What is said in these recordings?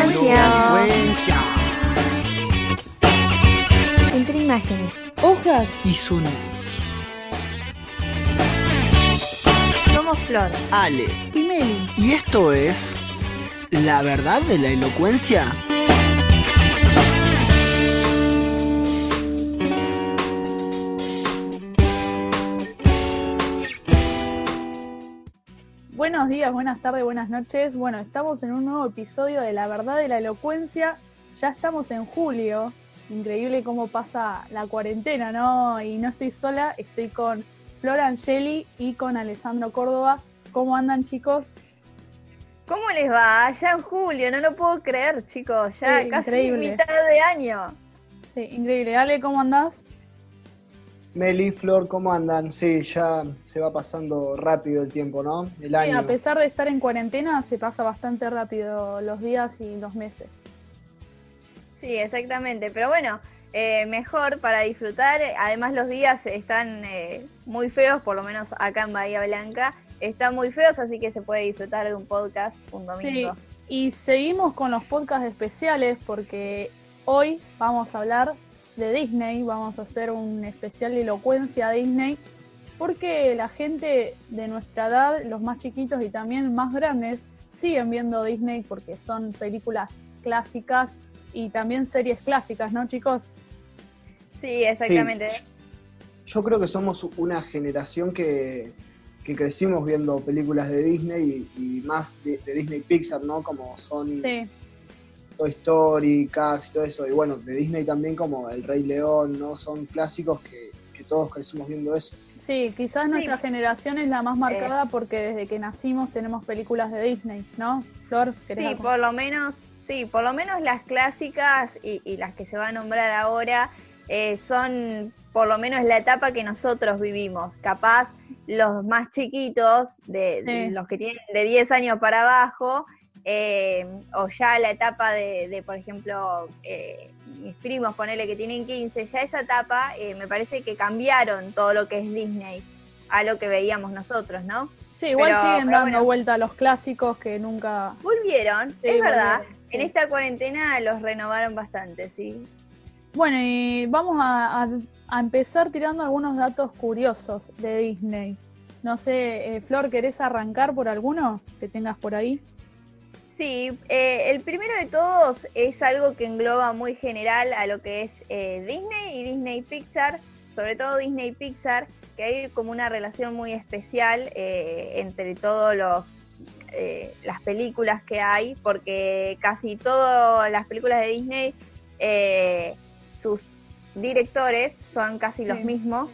elocuencia. Entre imágenes. Hojas Y sonidos. Somos Flor. Ale. y Meli. Y esto es. ¿La verdad de la elocuencia? Buenos días, buenas tardes, buenas noches. Bueno, estamos en un nuevo episodio de La verdad de la elocuencia. Ya estamos en julio. Increíble cómo pasa la cuarentena, ¿no? Y no estoy sola, estoy con Flor Angeli y con Alessandro Córdoba. ¿Cómo andan, chicos? ¿Cómo les va? Ya en julio, no lo puedo creer, chicos. Ya Sí, casi increíble. mitad de año. Sí, increíble. Ale, ¿cómo andás? Meli, Flor, ¿cómo andan? Sí, ya se va pasando rápido el tiempo, ¿no? El Sí, año. a pesar de estar en cuarentena, se pasa bastante rápido los días y los meses. Sí, exactamente. Pero bueno, eh, mejor para disfrutar. Además, los días están eh, muy feos, por lo menos acá en Bahía Blanca. Están muy feos, así que se puede disfrutar de un podcast un Sí, domingo. y seguimos con los podcasts especiales porque hoy vamos a hablar de Disney, vamos a hacer un especial de elocuencia a Disney, porque la gente de nuestra edad, los más chiquitos y también más grandes, siguen viendo Disney porque son películas clásicas y también series clásicas, ¿no, chicos? Sí, exactamente. Sí, yo creo que somos una generación que, que crecimos viendo películas de Disney y, y más de, de Disney Pixar, ¿no? Como son Sí, Toy Story, Cars y todo eso. Y bueno, de Disney también como El Rey León, ¿no? Son clásicos que, que todos crecimos viendo eso. sí, quizás nuestra generación es la más marcada porque desde que nacimos tenemos películas de Disney, ¿no? Flor, ¿querés Sí, por lo menos, sí, por lo menos las clásicas y, y las que se va a nombrar ahora eh, son por lo menos la etapa que nosotros vivimos. Capaz los más chiquitos, de, Sí. los que tienen de 10 años para abajo, eh, o ya la etapa de, de, por ejemplo, eh, mis primos, ponele que tienen 15, ya esa etapa eh, me parece que cambiaron todo lo que es Disney a lo que veíamos nosotros, ¿no? Sí, igual Pero- siguen pero dando bueno. vuelta a los clásicos que nunca. Volvieron, Sí, es verdad. volvieron, sí. En esta cuarentena los renovaron bastante, sí. Bueno, y vamos a, a- a empezar tirando algunos datos curiosos de Disney. No sé, eh, Flor, ¿querés arrancar por alguno que tengas por ahí? Sí, eh, el primero de todos es algo que engloba muy general a lo que es eh, Disney y Disney Pixar, sobre todo Disney Pixar, que hay como una relación muy especial eh, entre todos los las películas que hay, porque casi todas las películas de Disney, sus directores son casi los mismos.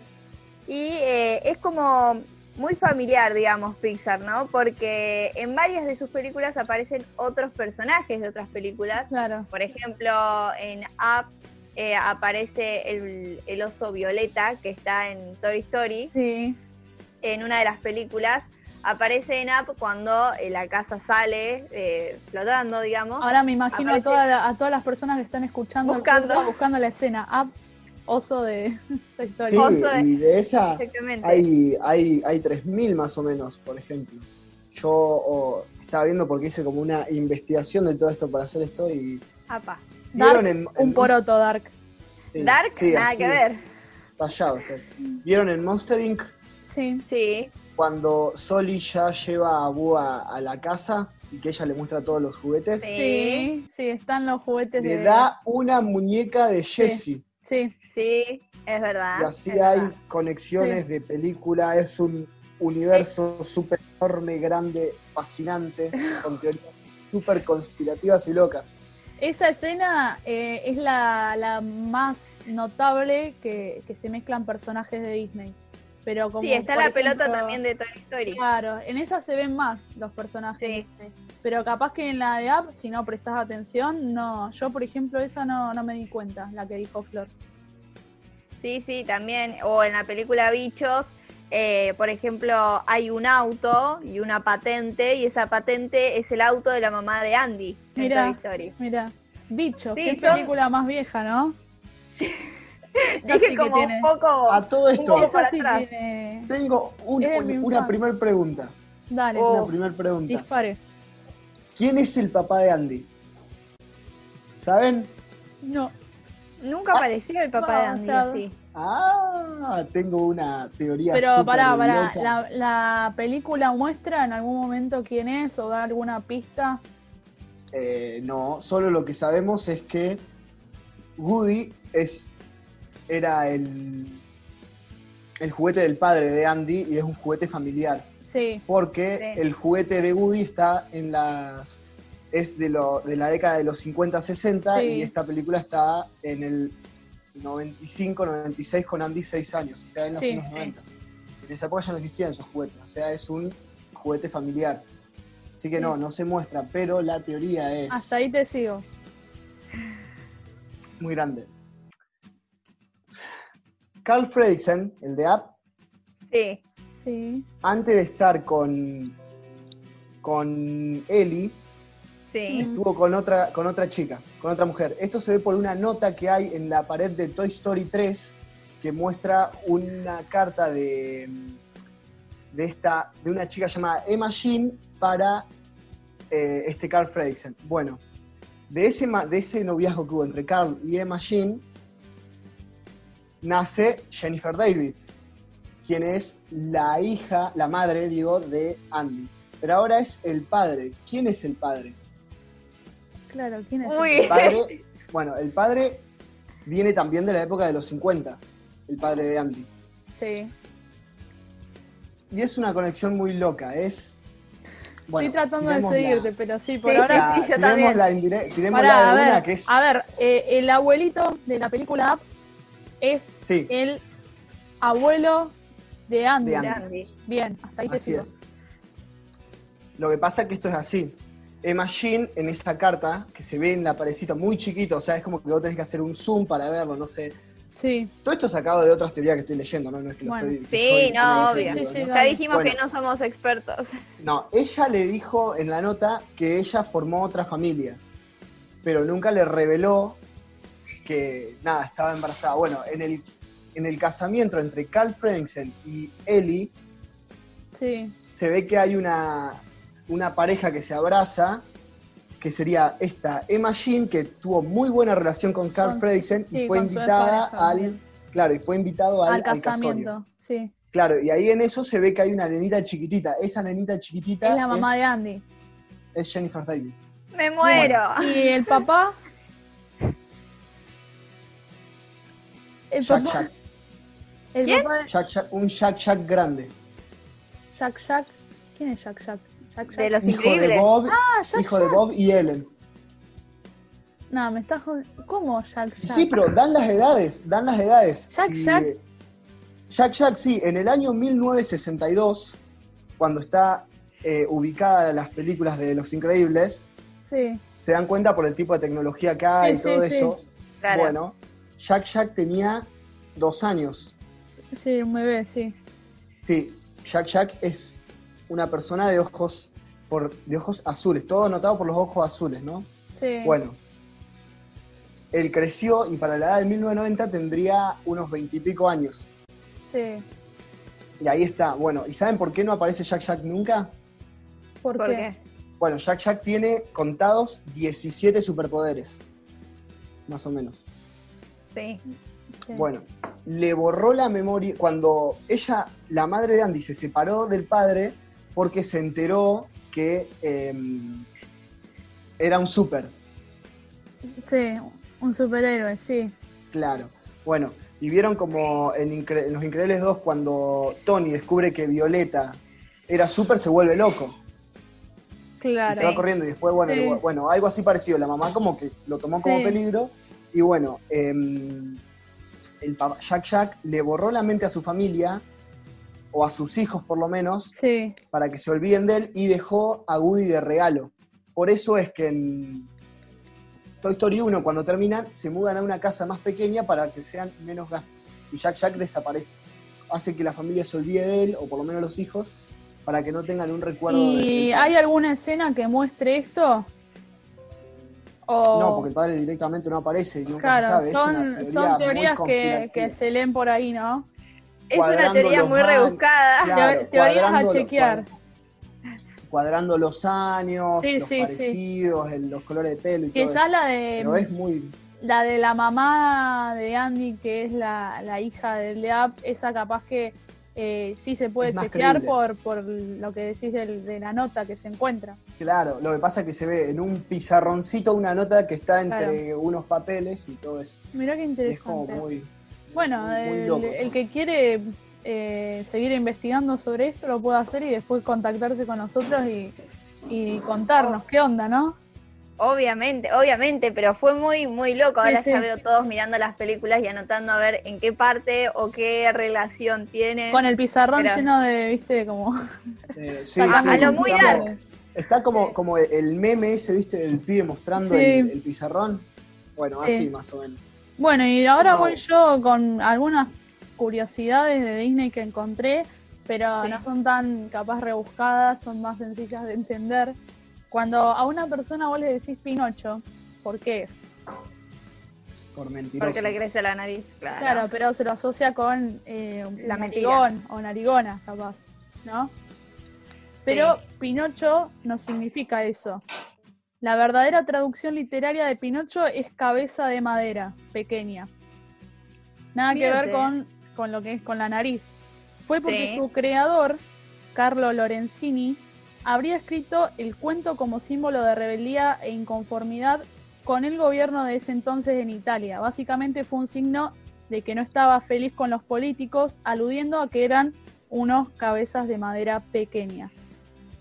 Y es como muy familiar, digamos, Pixar, ¿no? Porque en varias de sus películas aparecen otros personajes de otras películas. Claro. Por ejemplo, en Up eh, aparece el, el oso Violeta, que está en Toy Story, Sí, en una de las películas. Aparece en Up cuando eh, la casa sale eh, flotando, digamos. ahora me imagino a, toda la- a todas las personas que están escuchando el Buscando. podcast, buscando la escena. Up, oso de Story. Sí, Oso de- y de esa Exactamente. hay, hay, hay 3.000 más o menos, por ejemplo. Yo oh, estaba viendo porque hice como una investigación de todo esto para hacer esto y... Apa. Dark, ¿Vieron en, un poroto, Dark. sí, Dark, sí, nada que ver. Estoy. ¿Vieron en Monster Inc. Sí, Sí, cuando Soli ya lleva a Boo a, a la casa y que ella le muestra todos los juguetes? Sí. sí, sí, están los juguetes Le de. da una muñeca de Jessie. Sí, sí, es verdad. Y así hay verdad. conexiones Sí. de película, es un universo súper enorme, grande, fascinante, con teorías súper conspirativas y locas. Esa escena eh, es la, la más notable que, que se mezclan personajes de Disney. Pero como, Sí, está la pelota también de Toy Story. Claro, en esa se ven más los personajes. Sí. Disney. Pero capaz que en la de App, si no prestas atención, no. Yo, por ejemplo, esa no, no me di cuenta, la que dijo Flor. Sí, sí, también. O en la película Bichos, eh, por ejemplo, hay un auto y una patente, y esa patente es el auto de la mamá de Andy en Mira. Toy Story. Mira, Bicho, Sí, qué son- película más vieja, ¿no? Dije sí que como tiene. un poco. A todo un esto, poco sí tiene. tengo un- Es de un- mi una primera pregunta. Dale, Oh. Una primera pregunta. dispare. ¿Quién es el papá de Andy? ¿Saben? No. Nunca Ah. apareció el papá No, de Andy, así. Ah, tengo una teoría Pero pará, pará, la, la película muestra en algún momento quién es o da alguna pista. Eh, no, solo lo que sabemos es que Woody es, era el, el juguete del padre de Andy y es un juguete familiar. Sí, Porque Sí. el juguete de Woody está en las. Es de, lo, de la década de los 50-60 Sí. y esta película está en el 95-96 con Andy 6 años, o sea, en los Sí. años 90. En esa época ya no existían esos juguetes, o sea, es un juguete familiar. Así que no, no se muestra, pero la teoría es hasta ahí te sigo. muy grande. Carl Fredricksen, el de App, Sí. Sí. antes de estar con, con Ellie, Estuvo con otra, con otra chica, con otra mujer. Esto se ve por una nota que hay en la pared de Toy Story 3 que muestra una carta de, de, esta, de una chica llamada Emma Jean para eh, este Carl Fredricksen. Bueno, de ese, de ese noviazgo que hubo entre Carl y Emma Jean, nace Jennifer Davis, quien es la hija, la madre, digo, de Andy. Pero ahora es el padre. ¿Quién es el padre? Claro, ¿quién es? Uy. El padre, bueno, el padre viene también de la época de los 50, el padre de Andy. Sí. Y es una conexión muy loca, es... Bueno, Estoy tratando de seguirte, pero sí, por Sí, ahora. La- sí, yo también. Pará, de a una ver, que es... a ver, eh, el abuelito de la película Up es Sí, el abuelo de Andy. De De Andy. Andy. Bien, hasta ahí te así sigo. es. Lo que pasa es que esto es así. Emma Jean en esa carta, que se ve en la parecita muy chiquito, o sea, es como que vos tenés que hacer un zoom para verlo, no sé. Sí, Todo esto sacado de otras teorías que estoy leyendo, ¿no? No es que lo Bueno, estoy... que Sí, soy- no, obvio. Sí, sí, ¿no? Ya dijimos Bueno. que no somos expertos. No, ella le dijo en la nota que ella formó otra familia, pero nunca le reveló que nada, estaba embarazada. Bueno, en el, en el casamiento entre Carl Fredricksen y Ellie, sí. se ve que hay una, una pareja que se abraza, que sería esta Emma Jean, que tuvo muy buena relación con Carl Con- Fredricksen y sí, fue invitada al. Claro, y fue invitado al, Al al casorio. casamiento, sí. Claro, y ahí en eso se ve que hay una nenita chiquitita. Esa nenita chiquitita Es la mamá de Andy. es Jennifer Davis. Me muero. Y el papá. El Jack papá. Jack. El ¿Quién? papá de Jack Jack- un Jack Jack grande. Jack Jack. ¿Quién es Jack Jack? De los Hijo de. Bob, Ah, Jack hijo de. Bob y Ellen. No, me estás jodiendo. ¿Cómo Jack Jack? Sí, pero dan las edades, dan las edades. Jack Sí, Jack. Jack Jack, sí, en el año 1962, cuando está eh, ubicada las películas de Los Increíbles, Sí. se dan cuenta por el tipo de tecnología que hay Sí, y todo sí, sí. eso. Claro. Bueno, Jack Jack tenía dos años. Sí, un bebé, sí. Sí, Jack Jack es una persona de ojos, por, de ojos azules, todo anotado por los ojos azules, ¿no? Sí. Bueno, él creció y para la edad de 1990 tendría unos veintipico años. Sí. Y ahí está. Bueno, ¿y saben por qué no aparece Jack Jack nunca? ¿Por, ¿Por qué? qué? Bueno, Jack Jack tiene contados 17 superpoderes. Más o menos. Sí. Sí. Bueno, le borró la memoria cuando ella, la madre de Andy, se separó del padre porque se enteró que eh, era un super. Sí, un superhéroe, sí. Claro. Bueno, y vieron como en, Incre- en Los Increíbles 2 cuando Tony descubre que Violeta era súper, se vuelve loco. Claro. Y se va corriendo y después, bueno, Sí. el- bueno, algo así parecido. La mamá como que lo tomó como peligro. Y bueno, em, el papá, Jack Jack le borró la mente a su familia, o a sus hijos por lo menos, Sí. para que se olviden de él y dejó a Woody de regalo. Por eso es que en Toy Story 1, cuando terminan, se mudan a una casa más pequeña para que sean menos gastos. Y Jack Jack desaparece. Hace que la familia se olvide de él, o por lo menos los hijos, para que no tengan un recuerdo de ¿Y hay alguna escena que muestre esto? O... No, porque el padre directamente no aparece y nunca se Claro, sabe. son, es una teoría son teorías que se leen por ahí, ¿no? Es una teoría muy rebuscada. Claro, Teorías a chequear. cuad- cuadrando los años, Sí, los sí, sí. parecidos, el- los colores de pelo y Que todo ya eso. la de Pero es muy... la de la mamá de Andy, que es la, la hija del Leap, esa capaz que eh, sí se puede chequear creíble. por, por lo que decís del- de la nota que se encuentra. Claro, lo que pasa es que se ve en un pizarroncito una nota que está entre unos papeles y todo eso. Mirá qué Y es como interesante. muy... Bueno, el, el que quiere eh, seguir investigando sobre esto lo puede hacer y después contactarse con nosotros y, y contarnos qué onda, ¿no? Obviamente, obviamente, pero fue muy, muy loco. Ahora sí. ya veo todos mirando las películas y anotando a ver en qué parte o qué relación tiene. Con el pizarrón Pero- lleno de, viste, como... eh, sí, A- sí, a lo muy está, dark. está como, como el meme ese, ¿viste? El pibe mostrando Sí. el, el pizarrón. Bueno, Sí. así más o menos. Bueno, y ahora No. voy yo con algunas curiosidades de Disney que encontré, pero Sí. no son tan capaz rebuscadas, son más sencillas de entender. Cuando a una persona vos le decís Pinocho, ¿por qué es? Por mentiroso. Porque le crece la nariz, claro. Claro, pero se lo asocia con eh, La narigón o narigona, capaz, ¿no? Pero Pinocho no significa eso. La verdadera traducción literaria de Pinocho es cabeza de madera, pequeña. Nada que ver con, con lo que es con la nariz. Fue porque Sí. su creador, Carlo Lorenzini, habría escrito el cuento como símbolo de rebeldía e inconformidad con el gobierno de ese entonces en Italia. Básicamente fue un signo de que no estaba feliz con los políticos, aludiendo a que eran unos cabezas de madera pequeña.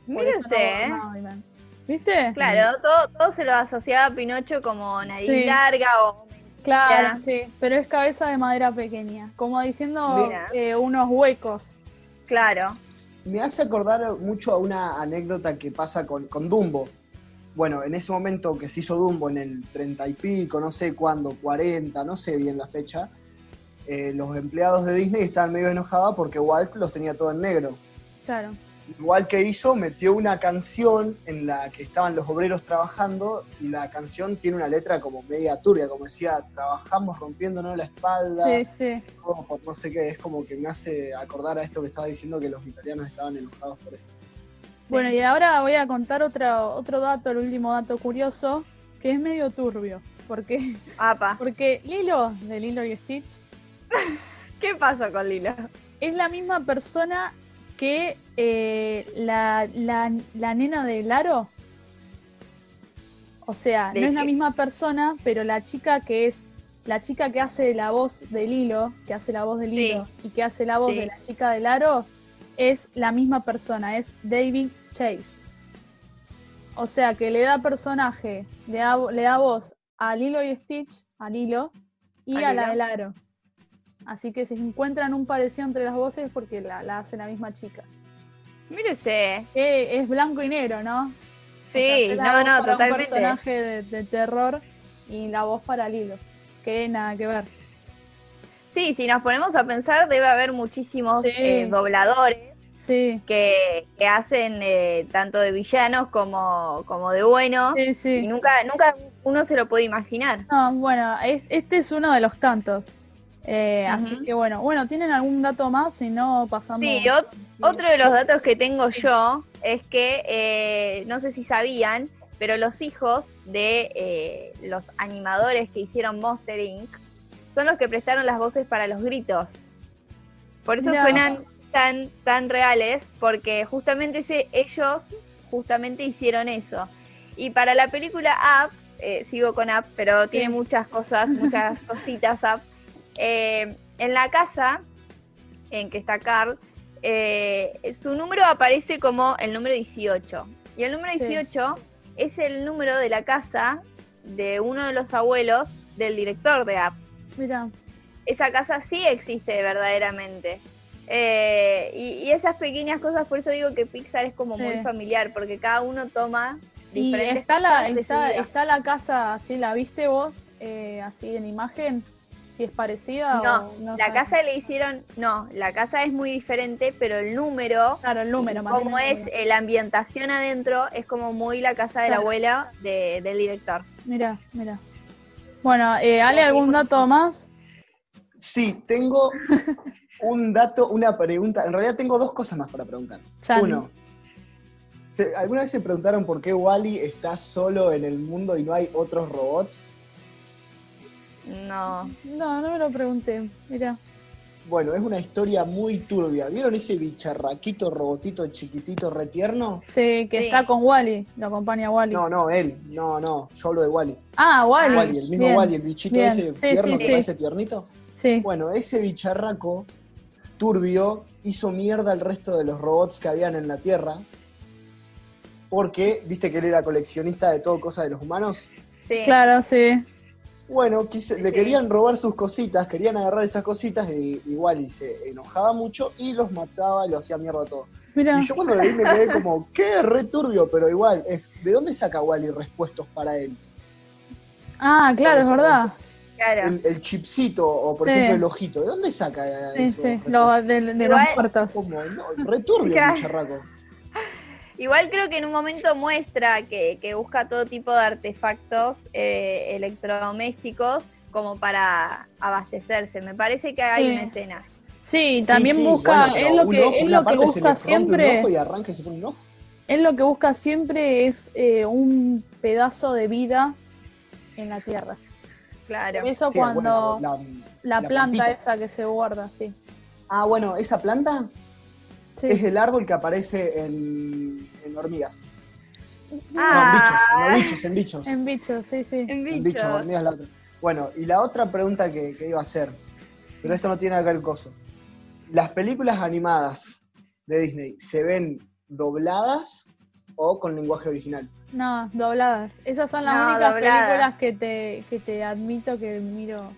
Mire. ¿Viste? Claro, todo, todo se lo asociaba a Pinocho como nariz Sí. larga o Claro, Ya. sí, pero es cabeza de madera pequeña, como diciendo eh, unos huecos. claro. Me hace acordar mucho a una anécdota que pasa con, con Dumbo. Bueno, en ese momento que se hizo Dumbo, en el 30 y pico, no sé cuándo, 40, no sé bien la fecha, eh, los empleados de Disney estaban medio enojados porque Walt los tenía todo en negro. Claro. Igual que hizo, metió una canción en la que estaban los obreros trabajando y la canción tiene una letra como media turbia, como decía, trabajamos rompiéndonos la espalda, Sí, sí. todo por no sé qué, es como que me hace acordar a esto que estaba diciendo que los italianos estaban enojados por esto. Bueno, y ahora voy a contar otro, otro dato, el último dato curioso, que es medio turbio. Porque, Apa. porque Lilo, de Lilo y Stitch, ¿Qué pasó con Lilo? es la misma persona que eh, la, la, la nena de Laro. O sea, ¿De no es la misma persona, pero la chica que es la chica que hace la voz de Lilo, que hace la voz de Sí. Lilo y que hace la voz Sí. de la chica de Laro, es la misma persona, es David Chase. O sea que le da personaje, le da, le da voz a Lilo y Stitch, a Lilo, y A a, la de Laro. Así que se encuentran un parecido entre las voces porque la, la hace la misma chica. Mire usted. Que es blanco y negro, ¿no? O sea, Sí, no, no, para Un totalmente. personaje de, de terror y la voz para Lilo. Que nada que ver. Sí, si nos ponemos a pensar, debe haber muchísimos Sí. eh, dobladores Sí, que, que hacen eh, tanto de villanos como, como de buenos. sí, Y sí. nunca, nunca uno se lo puede imaginar. No, bueno, es- este es uno de los tantos. Eh, Así que bueno, bueno, ¿tienen algún dato más? Si no, pasamos. Sí, ot- Otro de los datos que tengo yo es que, eh, no sé si sabían, pero los hijos de eh, los animadores que hicieron Monster Inc. son los que prestaron las voces para los gritos. Por eso suenan tan, tan reales, porque justamente ellos justamente hicieron eso. Y para la película Up, eh, sigo con Up, pero tiene muchas cosas, muchas cositas Up. Eh, en la casa en que está Carl, eh, su número aparece como el número 18. Y el número Sí. 18 es el número de la casa de uno de los abuelos del director de App. Mira, Esa casa sí existe verdaderamente. Eh, y, y esas pequeñas cosas, por eso digo que Pixar es como Sí. muy familiar, porque cada uno toma y diferentes está la, está, está la casa, así la viste vos, eh, así en imagen, si es parecida No, o no. la casa le hicieron, no, la casa es muy diferente, pero el número Claro, el número, como es número. la ambientación adentro, es como muy la casa de la Claro. abuela de- del director. Mira, mira. Bueno, eh, Ale, ¿algún dato más? Sí, tengo un dato, una pregunta. En realidad tengo dos cosas más para preguntar. Chani. Uno, Se- ¿Alguna vez se preguntaron por qué Wally está solo en el mundo y no hay otros robots? No. No, no me lo pregunté. Mira. Bueno, es una historia muy turbia. ¿Vieron ese bicharraquito, robotito chiquitito, retierno? Sí, que Sí. está con Wally. Lo acompaña Wally. No, no, él. No, no. Yo hablo de Wally. Ah, Wally. Wally, el mismo Bien. Wally, el bichito Bien. ese Sí, tierno sí, que sí. parece tiernito. Sí. Bueno, ese bicharraco turbio hizo mierda al resto de los robots que habían en la Tierra. Porque, viste que él era coleccionista de todo cosa de los humanos. Sí. Claro, sí. Bueno, quise- le querían robar sus cositas, querían agarrar esas cositas y igual y se enojaba mucho y los mataba y lo hacía mierda todo. Mira. Y yo cuando lo vi me quedé como, qué re turbio, pero igual, es, ¿de dónde saca Wally respuestos para él? Ah, claro, es verdad. Claro. El, el chipsito o por Sí. ejemplo el ojito, ¿de dónde saca Sí, eso? sí. Lo, de, de los muertos. Como, no, re turbio Claro. Igual creo que en un momento muestra que, que busca todo tipo de artefactos eh, electrodomésticos como para abastecerse. Me parece que hay Sí. una escena. Sí, también sí, busca, bueno, es lo que, ojo, es lo que busca siempre, ojo y arranca y se pone un ojo. es lo que busca siempre es eh, un pedazo de vida en la tierra. Claro. Por eso Sí, cuando bueno, la, la, la planta plantita. esa que se guarda, sí. Ah, bueno, esa planta Sí. es el árbol que aparece en, en hormigas. Ah, No, en bichos, no bichos, en bichos. En bichos, sí, sí. en En bicho. bichos, hormigas la otra. Bueno, y la otra pregunta que, que iba a hacer, pero esto no tiene que ver con coso. ¿Las películas animadas de Disney se ven dobladas o con lenguaje original? No, dobladas. Esas son las No, únicas dobladas. películas que te, que te admito que miro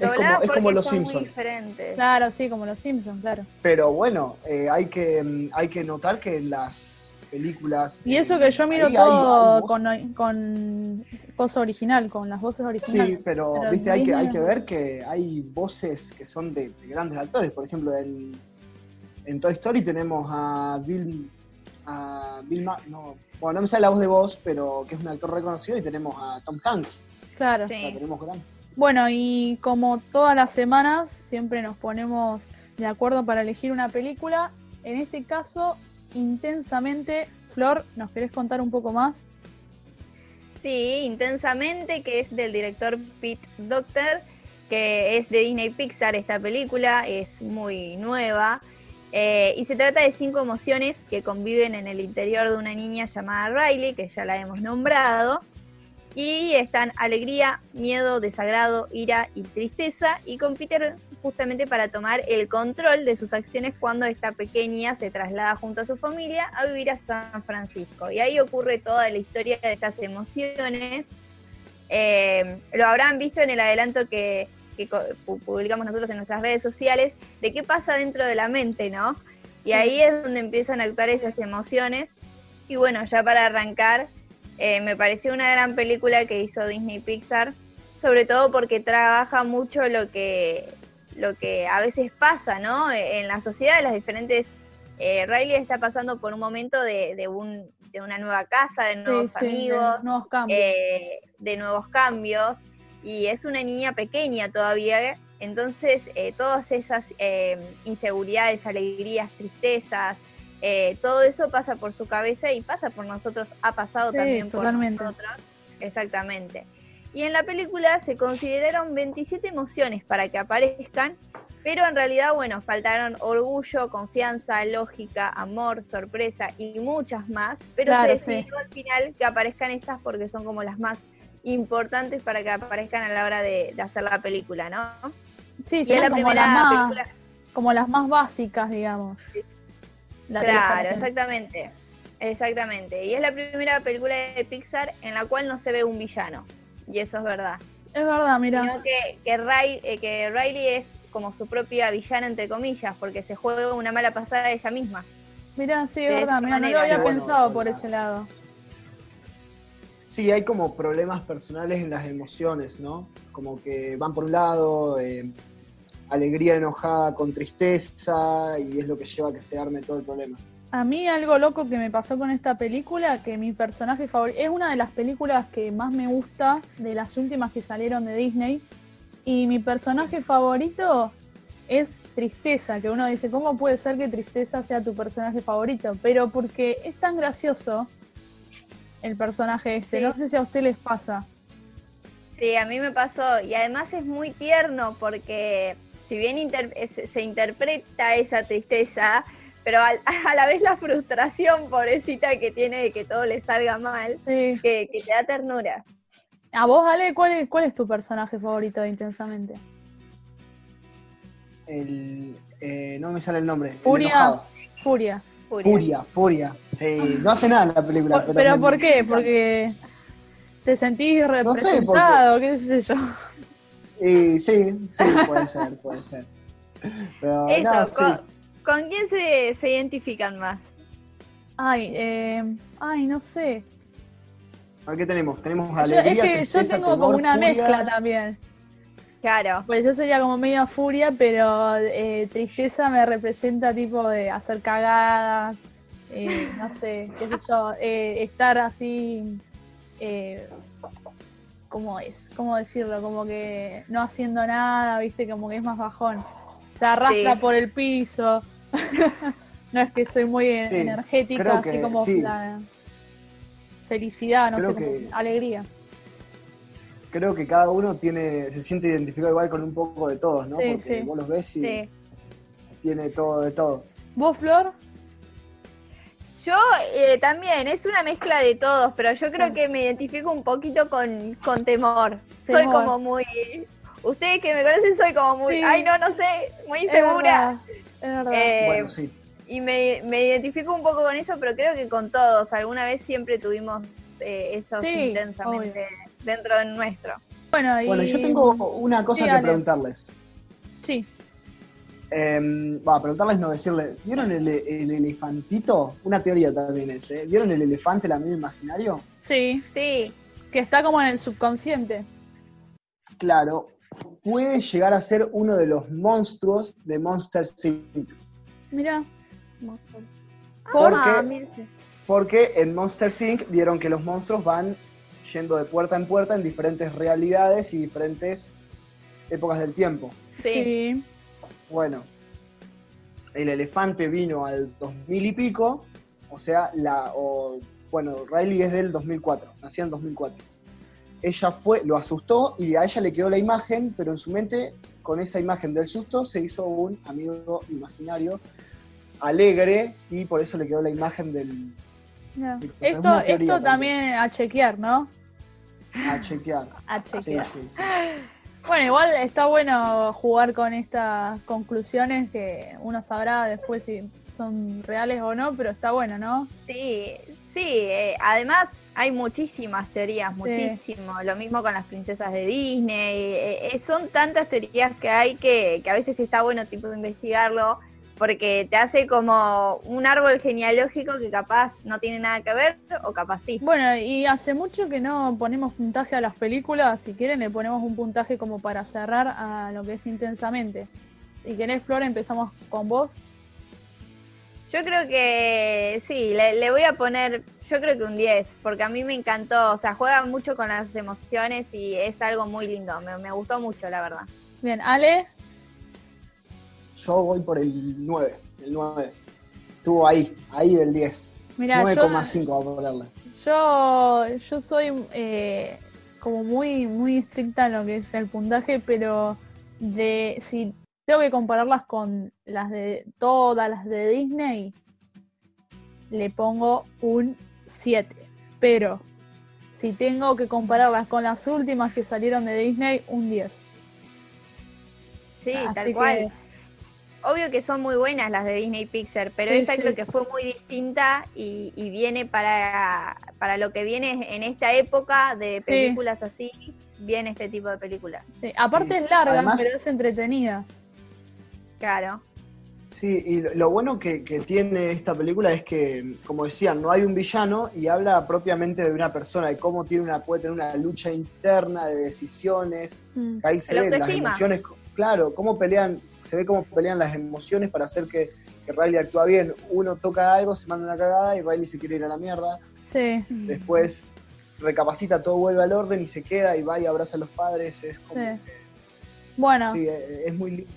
Es como- es Los son muy Simpson. diferentes. Claro, sí, como los Simpsons, claro. Pero bueno, eh, hay, que, mm, hay que notar que las películas... Y eso eh, que yo miro hay- todo hay voz- con, con cosa original, con las voces originales. Sí, pero, Pero viste, hay que, hay que ver que hay voces que son de, de grandes actores. Por ejemplo, en, en Toy Story tenemos a Bill, a Bill Ma- no, bueno, no me sale la voz de voz, pero que es un actor reconocido, y tenemos a Tom Hanks. Claro. O sea, Sí. tenemos gran. Bueno, y como todas las semanas, siempre nos ponemos de acuerdo para elegir una película. En este caso, intensamente. Flor, ¿nos querés contar un poco más? Sí, intensamente, que es del director Pete Docter, que es de Disney Pixar esta película, es muy nueva. eh, y se trata de cinco emociones que conviven en el interior de una niña llamada Riley, que ya la hemos nombrado. Y están alegría, miedo, desagrado, ira y tristeza. Y compiten justamente para tomar el control de sus acciones cuando esta pequeña se traslada junto a su familia a vivir a San Francisco. Y ahí ocurre toda la historia de estas emociones. Eh, lo habrán visto en el adelanto que, publicamos nosotros en nuestras redes sociales de qué pasa dentro de la mente, ¿no? Y ahí es donde empiezan a actuar esas emociones. Y bueno, ya para arrancar, eh, me pareció una gran película que hizo Disney Pixar, sobre todo porque trabaja mucho lo que, lo que a veces pasa, ¿no? En la sociedad, las diferentes... eh, Riley está pasando por un momento de, de, un, de una nueva casa, de nuevos Sí, sí, de amigos, nuevos cambios. eh, de nuevos cambios y es una niña pequeña todavía, entonces eh, todas esas eh, inseguridades, alegrías, tristezas, eh, todo eso pasa por su cabeza y pasa por nosotros, ha pasado Sí, también totalmente. por nosotros. Exactamente. Y en la película se consideraron 27 emociones para que aparezcan, pero en realidad, bueno, faltaron orgullo, confianza, lógica, amor, sorpresa y muchas más. Pero Claro, se decidió al final que aparezcan estas porque son como las más importantes para que aparezcan a la hora de, de hacer la película, ¿no? sí, la como más, película. como las más básicas, digamos. La Claro, exactamente. Exactamente. Y es la primera película de Pixar en la cual no se ve un villano. Y eso es verdad. Es verdad, mira. Sino que, que, Ray- eh, que Riley es como su propia villana, entre comillas, porque se juega una mala pasada ella misma. Mira, sí, es de verdad. Mira, no lo había bueno, pensado por ese lado. Sí, hay como problemas personales en las emociones, ¿no? Como que van por un lado, eh, alegría enojada con tristeza, y es lo que lleva a que se arme todo el problema. A mí algo loco que me pasó con esta película, que mi personaje favorito, es una de las películas que más me gusta de las últimas que salieron de Disney, y mi personaje favorito es tristeza, que uno dice, ¿cómo puede ser que tristeza sea tu personaje favorito? Pero porque es tan gracioso el personaje este, Sí. no sé si a usted les pasa. Sí, a mí me pasó. Y además es muy tierno porque si bien inter- se interpreta esa tristeza, pero al- a, la vez la frustración pobrecita que tiene de que todo le salga mal, Sí. que, que te da ternura. A vos, Ale, ¿cuál es, cuál es tu personaje favorito de Intensamente? El, eh, no me sale el nombre. Furia. Furia. Furia. Furia, Furia. Sí, no hace nada en la película. Por- pero ¿Pero me- por qué? Porque te sentís No sé, representado, qué sé yo. Y sí, sí, puede ser, puede ser. Pero Eso, no, sí. con, ¿con quién se, se identifican más? Ay, eh, ay, no sé. A ver, ¿qué tenemos? Tenemos Yo- alegría, es que yo tengo temor, como una furia. mezcla también. Claro. Pues yo sería como medio furia, pero eh, tristeza me representa tipo de hacer cagadas, eh, no sé, qué sé yo, eh, estar así, ¿cómo es? ¿Cómo decirlo? Como que no haciendo nada, viste, como que es más bajón. Se arrastra Sí. por el piso. no es que soy muy Sí, energética, creo así que como sí. la felicidad, no Creo sé, como que- alegría. Creo que cada uno tiene, se siente identificado igual con un poco de todos, ¿no? Porque vos los ves y tiene todo de todo. ¿Vos, Flor? Yo eh, también, es una mezcla de todos, pero yo creo que me identifico un poquito con, con temor. Soy como muy... Ustedes que me conocen soy como muy... Sí. Ay, no, no sé, muy Es insegura. verdad, Es verdad. Eh, bueno, sí. Y me, me identifico un poco con eso, pero creo que con todos. Alguna vez siempre tuvimos eh, eso Sí, intensamente dentro de nuestro. Bueno, y... Bueno, yo tengo una cosa Sí, que Ale. preguntarles. Sí, Eh, va, preguntarles, no decirle. ¿Vieron el, el elefantito? Una teoría también es, ¿eh? ¿Vieron el elefante, el amigo imaginario? sí, Sí, que está como en el subconsciente. Claro, puede llegar a ser uno de los monstruos de Monster Inc. Mira. ¿Por Ah, sí. Porque en Monster Inc. vieron que los monstruos van yendo de puerta en puerta en diferentes realidades y diferentes épocas del tiempo. Sí. Sí. Bueno, el elefante vino al 2000 y pico, o sea, la, o, bueno, Riley es del 2004, nació en 2004. Ella fue, lo asustó y a ella le quedó la imagen, pero en su mente, con esa imagen del susto, se hizo un amigo imaginario alegre y por eso le quedó la imagen del. Sí, es Esto, esto también. también a chequear, ¿no? a chequear. A Sí, chequear. sí, sí. Bueno, igual está bueno jugar con estas conclusiones que uno sabrá después si son reales o no, pero está bueno, ¿no? Sí, sí, eh, además hay muchísimas teorías, Sí. muchísimo. Lo mismo con las princesas de Disney. eh, eh, son tantas teorías que hay que, que a veces está bueno tipo investigarlo porque te hace como un árbol genealógico que capaz no tiene nada que ver o capaz sí. Bueno, y hace mucho que no ponemos puntaje a las películas. Si quieren, le ponemos un puntaje como para cerrar a lo que es intensamente. Si querés, Flor, empezamos con vos. Yo creo que sí, le, le voy a poner, yo creo que un 10, porque a mí me encantó, o sea, juega mucho con las emociones y es algo muy lindo, me, me gustó mucho, la verdad. Bien, Ale. Yo voy por el 9, el 9. Estuvo ahí, ahí del 10. Mira, yo, 9,5 vamos a ponerle. yo, yo soy eh, como muy, muy estricta en lo que es el puntaje, pero de si tengo que compararlas con las de todas las de Disney, le pongo un 7. Pero si tengo que compararlas con las últimas que salieron de Disney, un 10. Sí, Así tal que- cual. Obvio que son muy buenas las de Disney Pixar, pero Sí, esta sí. creo que fue muy distinta y, y viene para, para lo que viene en esta época de Sí. películas así, viene este tipo de películas. Sí, Aparte Sí. es larga, Además- pero es entretenida. Claro. Sí, y lo, lo bueno que, que tiene esta película es que, como decían, no hay un villano y habla propiamente de una persona, de cómo tiene una, puede tener una lucha interna de decisiones. Mm. Ahí se ven las emociones, claro, cómo pelean, se ve cómo pelean las emociones para hacer que, que Riley actúa bien. Uno toca algo, se manda una cagada y Riley se quiere ir a la mierda. Sí. Después recapacita, todo vuelve al orden y se queda y va y abraza a los padres. Es como, Sí. Bueno, sí, es muy lindo.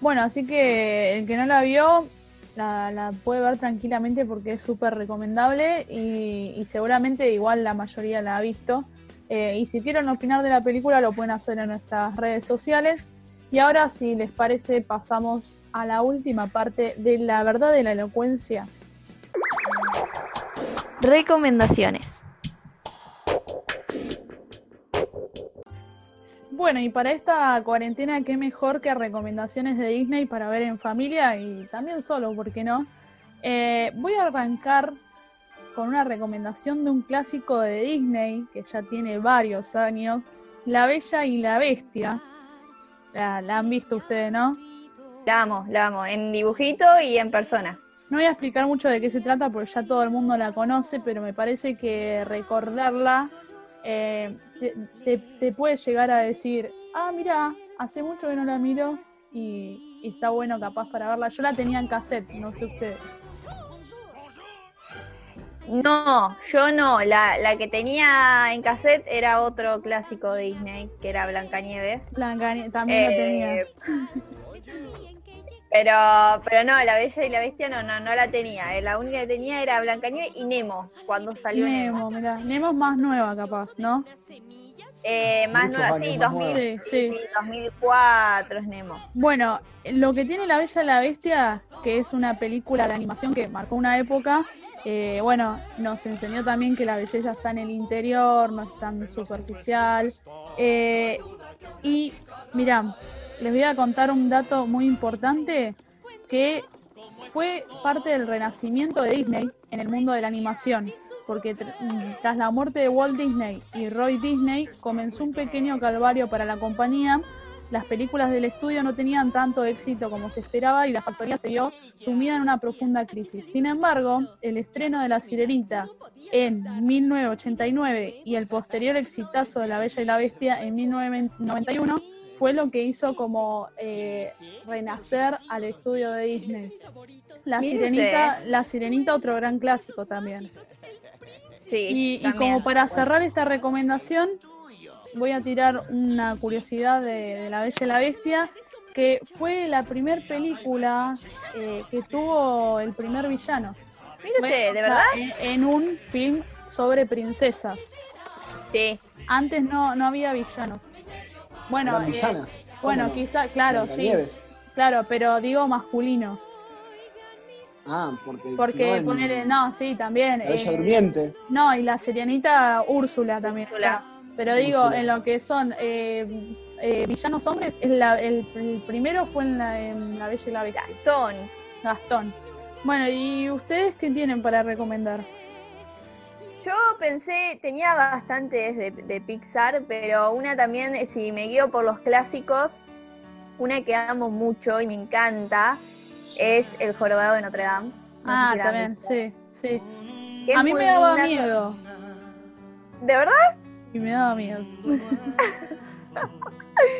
Bueno, así que el que no la vio, la, la puede ver tranquilamente porque es súper recomendable y, y seguramente igual la mayoría la ha visto. Eh, y si quieren opinar de la película, lo pueden hacer en nuestras redes sociales. Y ahora, si les parece, pasamos a la última parte de la verdad de la elocuencia. Recomendaciones. Bueno, y para esta cuarentena, qué mejor que recomendaciones de Disney para ver en familia y también solo, ¿por qué no? Eh, voy a arrancar con una recomendación de un clásico de Disney que ya tiene varios años, La Bella y la Bestia. La, la han visto ustedes, ¿no? La amo, la amo, en dibujito y en persona. No voy a explicar mucho de qué se trata porque ya todo el mundo la conoce, pero me parece que recordarla eh, te, te- te puede llegar a decir, ah, mira, hace mucho que no la miro y, y está bueno capaz para verla. Yo la tenía en cassette, no sé ustedes. No, yo no. La, la que tenía en cassette era otro clásico de Disney, que era Blancanieves. Blanca también la tenía. Eh, Pero, pero no, La Bella y la Bestia no, no, no la tenía. Eh, La única que tenía era Blancanieves y Nemo, cuando salió Nemo. Nemo, mirá. Nemo es más nueva capaz, ¿no? Eh, más nueva, años sí, más 2000, Sí, sí. sí, 2004 es Nemo. Bueno, lo que tiene La Bella y la Bestia, que es una película de animación que marcó una época, eh, bueno, nos enseñó también que la belleza está en el interior, no es tan superficial. Eh, y mira, les voy a contar un dato muy importante que fue parte del renacimiento de Disney en el mundo de la animación, porque tr- tras la muerte de Walt Disney y Roy Disney comenzó un pequeño calvario para la compañía. Las películas del estudio no tenían tanto éxito como se esperaba y la factoría se vio sumida en una profunda crisis. Sin embargo, el estreno de La Sirenita en 1989 y el posterior exitazo de La Bella y la Bestia en 1991 fue lo que hizo como eh, renacer al estudio de Disney. La Sirenita, La Sirenita otro gran clásico también. Sí, Y, y también. como para cerrar esta recomendación, voy a tirar una curiosidad de, de La Bella y la Bestia, que fue la primer película eh, que tuvo el primer villano. Mire Fue, usted, o ¿de sea, verdad? En, en un film sobre princesas. Sí. Antes no, no había villanos. Bueno, eh, villanas. bueno, ¿Cómo no? quizá, claro, sí, Blancanieves. claro, pero digo masculino, Ah, porque. porque si no, poner, no, sí, también. La Bella eh, Durmiente. No, y la serianita Úrsula también. Úrsula. Pero digo, en lo que son eh, eh, villanos hombres, es la- el, el primero fue en la, en la Bella y la Bestia. Gastón. Gastón. Bueno, ¿y ustedes qué tienen para recomendar? Yo pensé, tenía bastantes de, de Pixar, pero una también, eh, si me guío por los clásicos, una que amo mucho y me encanta es El Jorobado de Notre Dame. No ah, si también, visto. sí, sí. A mí me daba miedo. ¿De verdad? Y me daba miedo.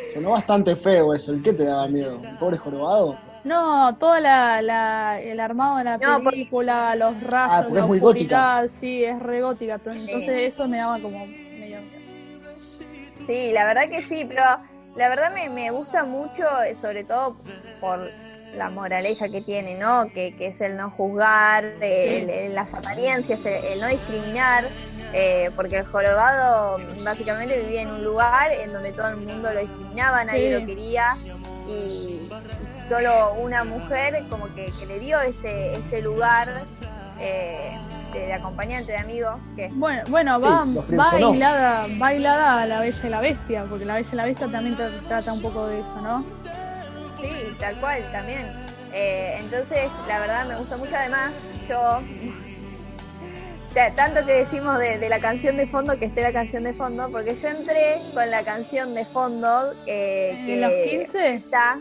Sonó bastante feo eso. ¿El qué te daba miedo? ¿El pobre jorobado? No, toda la, la- el armado de la No, película, los rayos, Ah, porque la es muy oscuridad, sí, es re gótica. Entonces eso me daba como medio miedo. Sí, la verdad que sí, pero la verdad me, me gusta mucho, eh, sobre todo por la moraleja que tiene, ¿no? Que, que es el no juzgar, el- el- las apariencias, el, el no discriminar, eh, porque el jorobado básicamente vivía en un lugar en donde todo el mundo lo discriminaba, nadie Sí. lo quería y, y solo una mujer como que, que le dio ese, ese lugar eh, de, de acompañante, de amigo, que Bueno, bueno, Sí, va, lo va a la Bella y la Bestia, porque la Bella y la Bestia también tra- trata un poco de eso, ¿no? Sí, tal cual, también. Eh, entonces, la verdad me gusta mucho. Además, yo. ta- Tanto que decimos de, de la canción de fondo, que esté la canción de fondo, porque yo entré con la canción de fondo eh, que ¿En los 15? está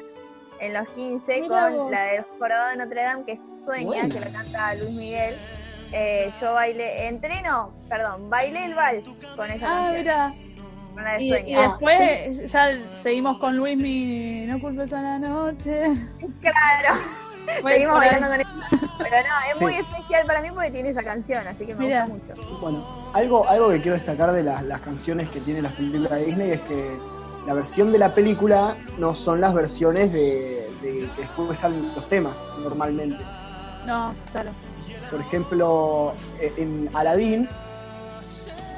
en los 15 Mirá con vos. la del Jorobado de Notre Dame, que es Sueña, que la canta Luis Miguel. Eh, yo bailé, entré no, perdón, bailé el vals con esa Ah, canción, mira. La Y, y Sueña. después ya seguimos con Luis mi No culpes a la noche. Claro. Seguimos bailando con eso. Pero no, es Sí. muy especial para mí porque tiene esa canción, así que me gusta mucho. Bueno, algo, algo que quiero destacar de las, las canciones que tienen las películas de Disney es que la versión de la película no son las versiones de, de que después salen los temas normalmente. No, claro. Por ejemplo, eh, en Aladdin.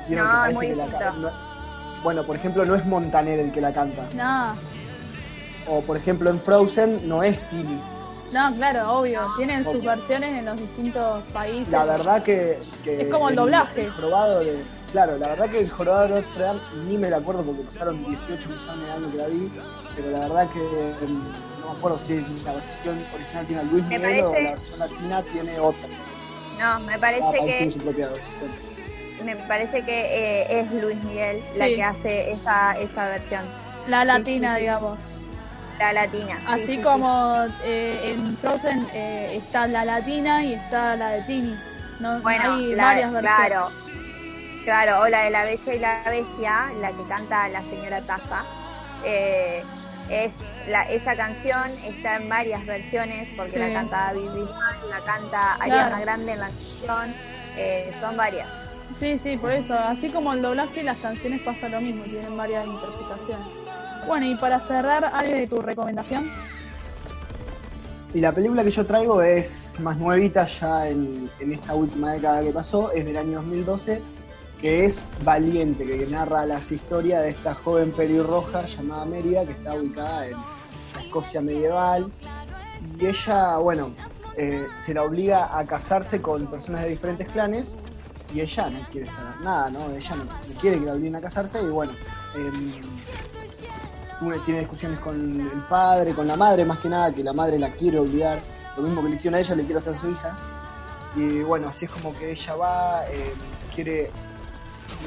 ¿vieron No, muy que la bueno, por ejemplo, no es Montaner el que la canta. No, O por ejemplo, en Frozen no es Tini. no, claro, obvio. Tienen sus versiones en los distintos países. La verdad que. que Es como el doblaje. El jorobado de. Claro, la verdad que el jorobado de Notre Dame ni me lo acuerdo porque pasaron 18 millones de años que la vi. Pero la verdad que. em, no me acuerdo si la versión original tiene a Luis Miguel o la versión latina tiene otra. No, me parece tiene que su propia versión. Me parece que eh, es Luis Miguel la que hace esa, esa versión, La latina, Sí, digamos. la latina. Sí, Así sí, sí. como eh, en Frozen eh, está la latina y está la de Tini. No, Bueno, hay la- varias versiones. claro, claro, o la de la Bella y la Bestia, la que canta la señora Taza. eh, es la, esa canción está en varias versiones porque Sí. la canta David la canta Ariana Grande en la canción, eh, son varias. Sí, sí, por eso. Así como el doblaje las canciones pasa lo mismo, tienen varias interpretaciones. Bueno, y para cerrar, ¿algo de tu recomendación? Y la película que yo traigo es más nuevita ya en, en esta última década que pasó, es del año 2012, que es Valiente, que narra las historias de esta joven pelirroja llamada Mérida, que está ubicada en la Escocia medieval. Y ella, bueno, eh, se la obliga a casarse con personas de diferentes clanes y ella no quiere saber nada, ¿no? Ella no, quiere que la obliguen a casarse y bueno, em, tiene discusiones con el padre, con la madre más que nada, que la madre la quiere obligar, lo mismo que le hicieron a ella, le quiere hacer a su hija. Y bueno, así es como que ella va, eh, quiere,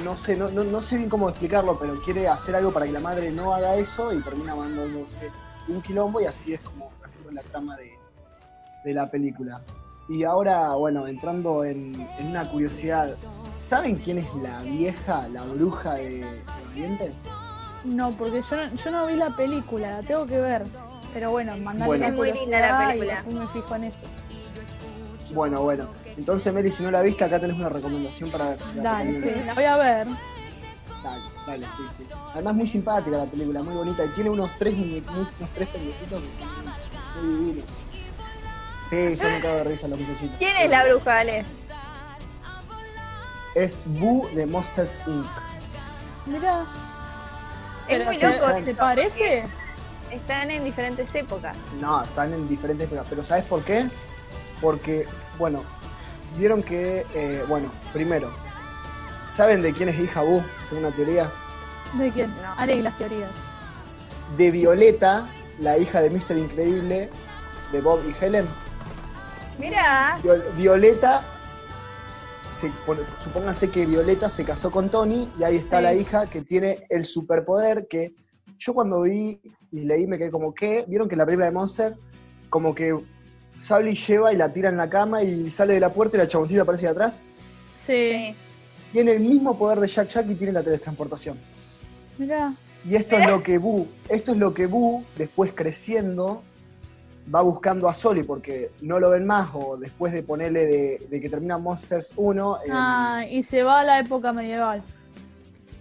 no sé, no, no, no sé bien cómo explicarlo, pero quiere hacer algo para que la madre no haga eso y termina mandándose un quilombo y así es como la trama de, de la película. Y ahora, bueno, entrando en, en una curiosidad, ¿saben quién es la vieja, la bruja de, de Oriente? No, porque yo no, yo no vi la película, la tengo que ver. Pero bueno, mandale Bueno. la Es muy linda la y película. después me fijo en eso. Bueno, bueno. Entonces, Mary, si no la viste, acá tenés una recomendación para ver. La Dale, sí, la voy a ver. Dale, dale, sí, sí. Además, muy simpática la película, muy bonita. Y tiene unos tres, unos tres pendejitos que son muy divinos. Sí, yo me cago de risa los muchachitos. ¿Quién es la bruja, Ale? Es Boo de Monsters Inc. Mira. Es Pero muy ¿se- loco. ¿Te parece? Están en diferentes épocas. No, están en diferentes épocas. Pero ¿sabes por qué? Porque, bueno, vieron que, eh, bueno, primero, ¿saben de quién es hija Boo, según la teoría? ¿De quién? No. Haré las teorías. De Violeta, la hija de Mr. Increíble, de Bob y Helen. Mira, Viol- Violeta, se, por- supónganse que Violeta se casó con Tony y ahí está Sí. la hija que tiene el superpoder que yo cuando vi y leí me quedé como que, vieron que en la película de Monster, como que Sally lleva y la tira en la cama y sale de la puerta y la chaboncita aparece de atrás. Sí. Tiene el mismo poder de Jack Jack y tiene la teletransportación. Mira. Y esto es lo que Boo, esto es lo que Boo, después creciendo, va buscando a Soli porque no lo ven más o después de ponerle de, de que termina Monsters 1 eh, Ah, y se va a la época medieval.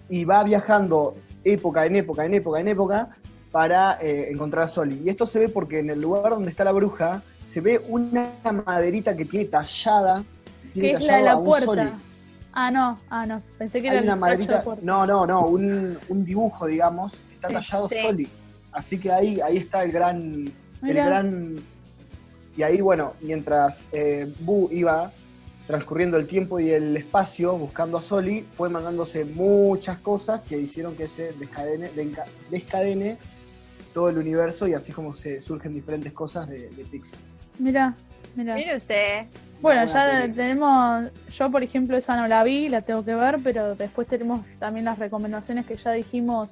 y va viajando época en época, en época, en época para eh, encontrar a Soli. Y esto se ve porque en el lugar donde está la bruja se ve una maderita que tiene tallada, tiene es la de la Soli. puerta. Ah, no, ah, no. Pensé que Hay era una el de maderita, puerta. no, no, no, un, un dibujo, digamos, está Sí, tallado sí. Soli. Así que ahí, ahí está el gran, el gran. Y ahí, bueno, mientras eh, Boo iba transcurriendo el tiempo y el espacio buscando a Soli, fue mandándose muchas cosas que hicieron que se descadene, descadene todo el universo y así como se surgen diferentes cosas de, de Pixar. Mira, mira. Mire usted. Bueno, ya teoría. tenemos, yo por ejemplo esa no la vi, la tengo que ver, pero después tenemos también las recomendaciones que ya dijimos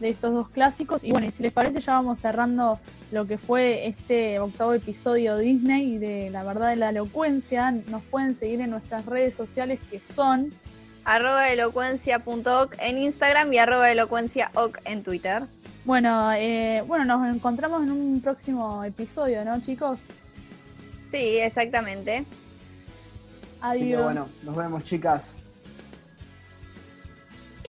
de estos dos clásicos. Y bueno, y si les parece ya vamos cerrando lo que fue este octavo episodio Disney y de la verdad de la elocuencia. Nos pueden seguir en nuestras redes sociales que son, Arroba elocuencia.oc en Instagram y arroba elocuenciaoc en Twitter. bueno, eh, bueno, nos encontramos en un próximo episodio, ¿no chicos? Sí, exactamente. Adiós. Así que bueno, nos vemos chicas.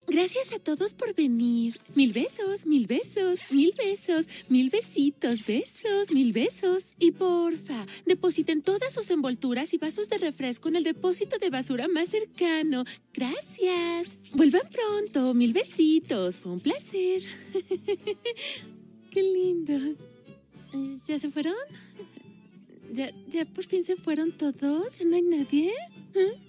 Gracias a todos por venir. Mil besos, mil besos, mil besos, mil besitos, besos, mil besos. Y porfa, depositen todas sus envolturas y vasos de refresco en el depósito de basura más cercano. Gracias. Vuelvan pronto, mil besitos. Fue un placer. Qué lindos. Eh, ¿Ya se fueron? ¿Ya, ¿Ya por fin se fueron todos? ¿Ya no hay nadie? ¿Eh?